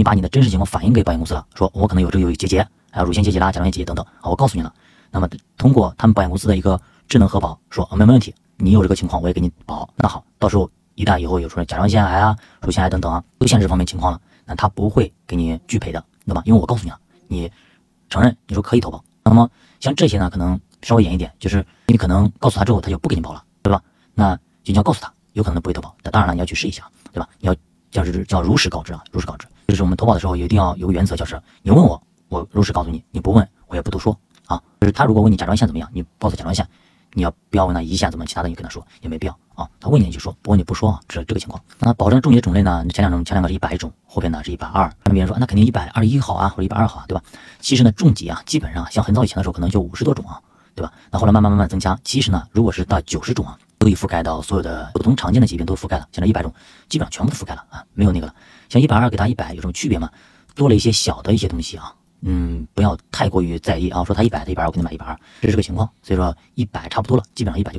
你把你的真实情况反映给保险公司了，说我可能有这个有结节，还有乳腺结节啦、甲状腺结节等等啊，我告诉你了。那么通过他们保险公司的一个智能核保，说啊没没问题，你有这个情况我也给你保。那好，到时候一旦以后有出现甲状腺癌啊、乳腺癌等等啊，出现这方面情况了，那他不会给你拒赔的，对吧？因为我告诉你了，你承认你说可以投保。那么像这些呢，可能稍微严一点，就是你可能告诉他之后，他就不给你保了，对吧？那就要告诉他，有可能不会投保。那当然了，你要去试一下，对吧？你要叫是叫如实告知啊，如实告知。就是我们投保的时候一定要有个原则，就是你问我，我如实告诉你；你不问，我也不多说啊。就是他如果问你甲状腺怎么样，你报诉甲状腺，你要不要问他胰腺怎么？其他的你跟他说也没必要啊。他问你你就说，不问你不说啊，这这个情况。那保证重疾种类呢？前两种前两个是一百种，后边呢是一百二。那别人说那肯定一百二十一好啊，或者一百二好啊，对吧？其实呢，重疾啊，基本上像很早以前的时候，可能就五十多种啊，对吧？那后来慢慢慢慢增加，其实呢，如果是到九十种啊，都已覆盖到所有的普通常见的疾病都覆盖了。现在一百种基本上全部都覆盖了啊，没有那个了。像一百二给它一百有什么区别吗？多了一些小的一些东西啊，嗯，不要太过于在意啊。说他一百，他一百，我给你买一百二，这是个情况。所以说一百差不多了，基本上一百就够。